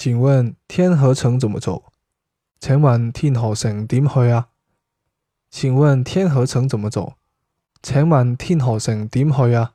请问天河城怎么走？请问天河城点去啊？请问天河城怎么走？请问天河城点去啊？